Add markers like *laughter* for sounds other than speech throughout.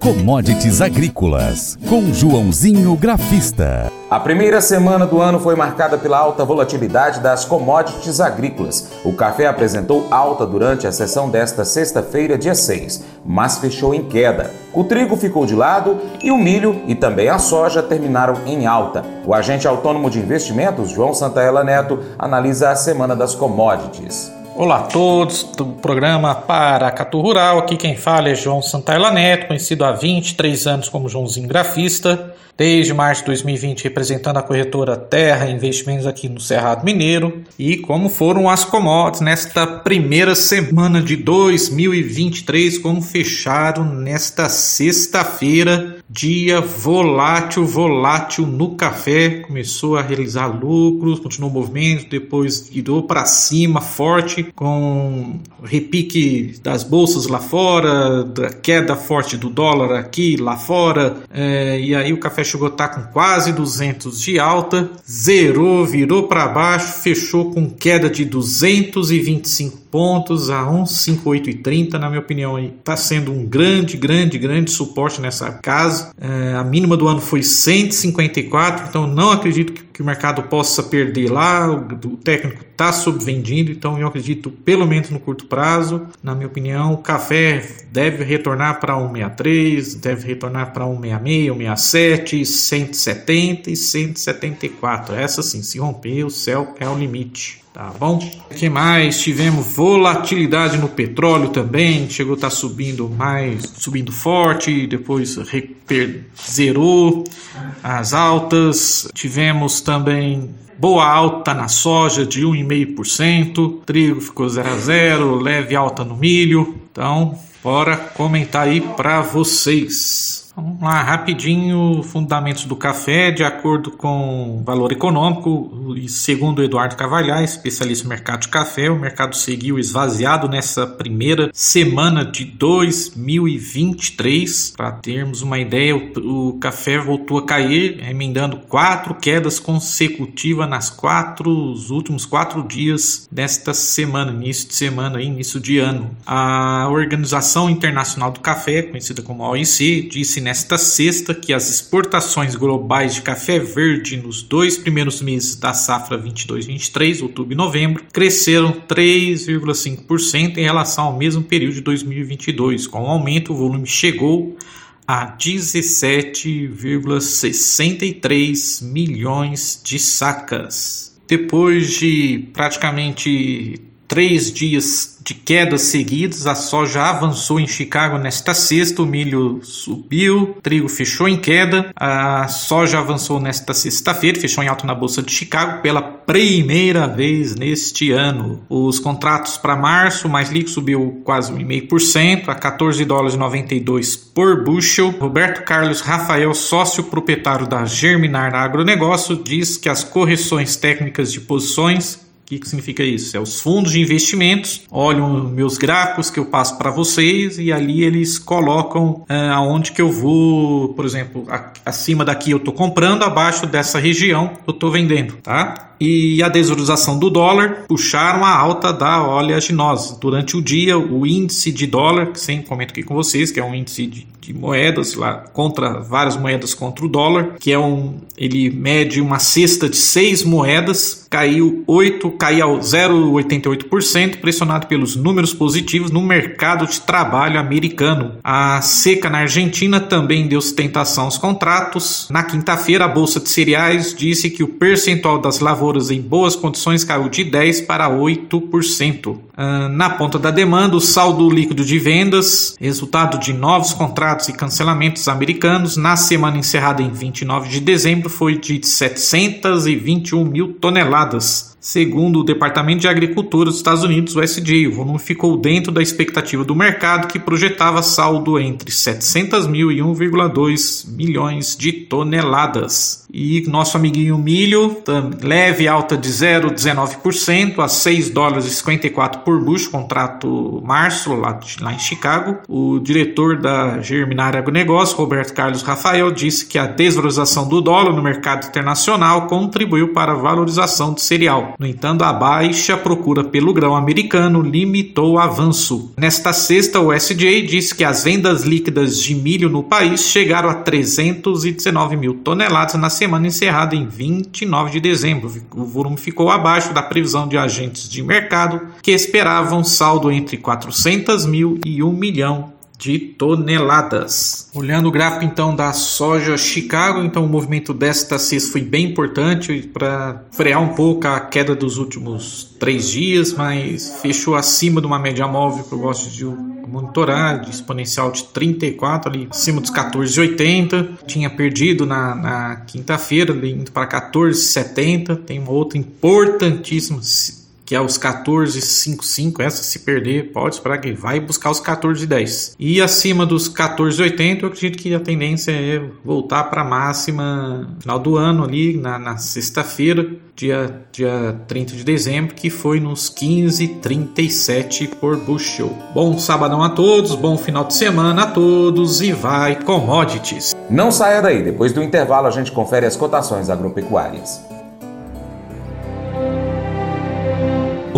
Commodities Agrícolas, com Joãozinho Grafista. A primeira semana do ano foi marcada pela alta volatilidade das commodities agrícolas. O café apresentou alta durante a sessão desta sexta-feira, dia 6, mas fechou em queda. O trigo ficou de lado e o milho e também a soja terminaram em alta. O agente autônomo de investimentos, João Santaella Neto, analisa a semana das commodities. Olá a todos do programa Paracatu Rural. Aqui quem fala é João Santaella Neto, conhecido há 23 anos como Joãozinho Grafista. Desde março de 2020 representando a corretora Terra Investimentos aqui no Cerrado Mineiro. E como foram as commodities nesta primeira semana de 2023, como fecharam nesta sexta-feira, dia volátil, volátil no café, começou a realizar lucros, continuou o movimento, depois virou para cima forte com repique das bolsas lá fora, da queda forte do dólar aqui lá fora, é, e aí o café chegou a estar com quase 200 de alta, zerou, virou para baixo, fechou com queda de 225 pontos a 1,5830, na minha opinião, está sendo um grande, grande, grande suporte nessa casa. É, a mínima do ano foi 154, então não acredito que, que o mercado possa perder lá. O, técnico está subvendido, então eu acredito, pelo menos no curto prazo, na minha opinião, o café deve retornar para 163, deve retornar para 166, 167, 170 e 174. Essa sim, se romper, o céu é o limite. Tá bom? O que mais? Tivemos volatilidade no petróleo também, chegou a estar tá subindo mais, subindo forte, depois zerou as altas. Tivemos também boa alta na soja de 1,5%, trigo ficou 0 a 0, leve alta no milho. Então, bora comentar aí para vocês. Vamos lá, rapidinho, fundamentos do café, de acordo com valor econômico, e segundo Eduardo Cavalhais, especialista no mercado de café, o mercado seguiu esvaziado nessa primeira semana de 2023. Para termos uma ideia, o, o, café voltou a cair, emendando quatro quedas consecutivas nas quatro, os últimos quatro dias desta semana, início de semana, início de ano. A Organização Internacional do Café, conhecida como OIC, disse nesta sexta que as exportações globais de café verde nos dois primeiros meses da safra 22-23, outubro e novembro, cresceram 3,5% em relação ao mesmo período de 2022. Com o aumento, o volume chegou a 17,63 milhões de sacas. Depois de praticamente três dias de quedas seguidas, a soja avançou em Chicago nesta sexta, o milho subiu, o trigo fechou em queda, a soja avançou nesta sexta-feira, fechou em alto na bolsa de Chicago pela primeira vez neste ano. Os contratos para março, mais líquido subiu quase 1,5% a 14 dólares e 92 por bushel. Roberto Carlos Rafael, sócio proprietário da Germinar Agronegócio, diz que as correções técnicas de posições que, que significa isso? É os fundos de investimentos olham meus gráficos que eu passo para vocês e ali eles colocam uh, aonde que eu vou, por exemplo, a, acima daqui eu estou comprando, abaixo dessa região eu estou vendendo, tá? E a desvalorização do dólar puxaram a alta da oleaginosa. Durante o dia, o índice de dólar, que sempre comento aqui com vocês, que é um índice de, de, moedas lá contra várias moedas contra o dólar, que é um ele mede uma cesta de seis moedas, caiu 8, caiu 0,88%, pressionado pelos números positivos no mercado de trabalho americano. A seca na Argentina também deu sustentação aos contratos. Na quinta-feira, a bolsa de cereais disse que o percentual das lavouras lavouras em boas condições caiu de 10% para 8%. Ah, na ponta da demanda, o saldo líquido de vendas, resultado de novos contratos e cancelamentos americanos, na semana encerrada em 29 de dezembro, foi de 721 mil toneladas Segundo o Departamento de Agricultura dos Estados Unidos, o o volume ficou dentro da expectativa do mercado, que projetava saldo entre 700 mil e 1,2 milhões de toneladas. E nosso amiguinho milho, leve alta de 0,19% a 6 dólares e 54 por Bush, contrato março, lá, lá em Chicago. O diretor da Germinária Agronegócio, Roberto Carlos Rafael, disse que a desvalorização do dólar no mercado internacional contribuiu para a valorização do cereal. No entanto, a baixa procura pelo grão americano limitou o avanço. Nesta sexta, o SDA disse que as vendas líquidas de milho no país chegaram a 319 mil toneladas na semana encerrada em 29 de dezembro. O volume ficou abaixo da previsão de agentes de mercado que esperavam saldo entre 400 mil e 1 milhão de toneladas. Olhando o gráfico então da soja Chicago, então o movimento desta sexta foi bem importante para frear um pouco a queda dos últimos três dias, mas fechou acima de uma média móvel que eu gosto de monitorar, de exponencial de 34 ali, acima dos 14,80. Tinha perdido na, na quinta-feira, indo para 14,70. Tem uma outra importantíssima que é os 14,55. Essa, se perder, pode esperar que vai buscar os 14,10. E acima dos 14,80, eu acredito que a tendência é voltar para a máxima final do ano, ali na, na sexta-feira, dia, dia 30 de dezembro, que foi nos 15,37 por bushel. Bom sabadão a todos, bom final de semana a todos e vai commodities. Não saia daí, depois do intervalo a gente confere as cotações agropecuárias.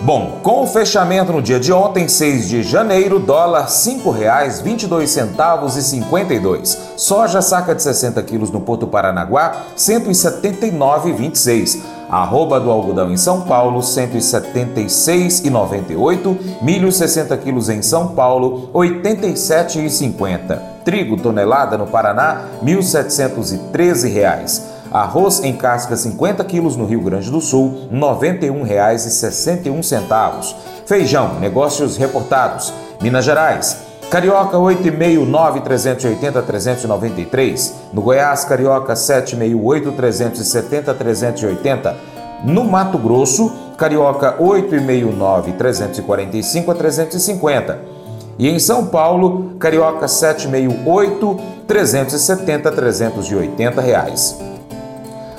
Bom, com o fechamento no dia de ontem, 6 de janeiro, dólar R$ 5,22 e 52. Soja saca de 60 quilos no Porto Paranaguá, R$ 179,26. Arroba do algodão em São Paulo, R$ 176,98. Milho 60 quilos em São Paulo, R$ 87,50. Trigo tonelada no Paraná, R$ 1.713. Arroz em casca 50 quilos no Rio Grande do Sul, R$ 91,61. Feijão, negócios reportados. Minas Gerais, Carioca 8,5, 380, 393. No Goiás, Carioca 7,68, 370, 380. No Mato Grosso, Carioca 8,5, 345 a 350. E em São Paulo, Carioca 768, 370 380 reais.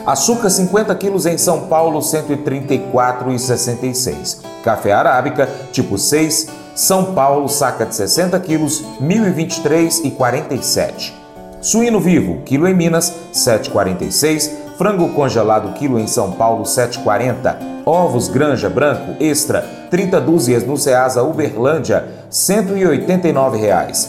Açúcar 50 quilos em São Paulo, 134,66. Café arábica tipo 6, São Paulo, saca de 60 quilos, 1.023,47. Suíno vivo, quilo em Minas, 7,46. Frango congelado, quilo em São Paulo, 7,40. Ovos Granja Branco Extra, 30 dúzias no Ceasa Uberlândia, 189 reais.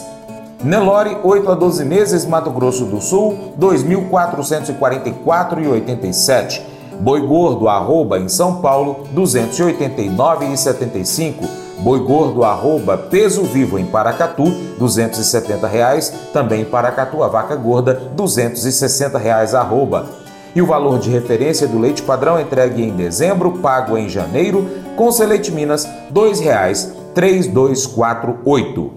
Nelore, 8 a 12 meses, Mato Grosso do Sul, 2.444,87. Boi Gordo, arroba, em São Paulo, 289,75. Boi Gordo, arroba, peso vivo em Paracatu, 270 reais. Também em Paracatu, a vaca gorda, 260 reais, arroba. E o valor de referência do leite padrão entregue em dezembro, pago em janeiro, com Seleite Minas, R$ 2,3248.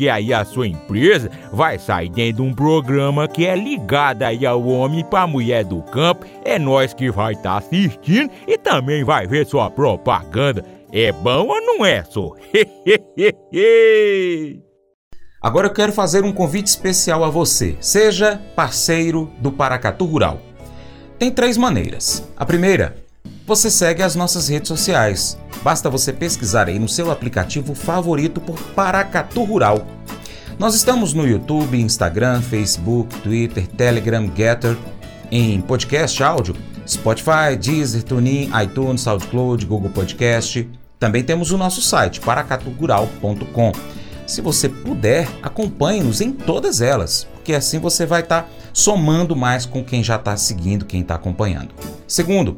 aí a sua empresa vai sair dentro de um programa que é ligado aí ao homem para a mulher do campo. É nós que vai estar tá assistindo e também vai ver sua propaganda. É bom ou não é, só? *laughs* Agora eu quero fazer um convite especial a você. Seja parceiro do Paracatu Rural. Tem três maneiras. A primeira, você segue as nossas redes sociais. Basta você pesquisar aí no seu aplicativo favorito por Paracatu Rural. Nós estamos no YouTube, Instagram, Facebook, Twitter, Telegram, Getter, em podcast áudio, Spotify, Deezer, TuneIn, iTunes, SoundCloud, Google Podcast. Também temos o nosso site, paracatugural.com. Se você puder, acompanhe-nos em todas elas, porque assim você vai estar tá somando mais com quem já está seguindo, quem está acompanhando. Segundo,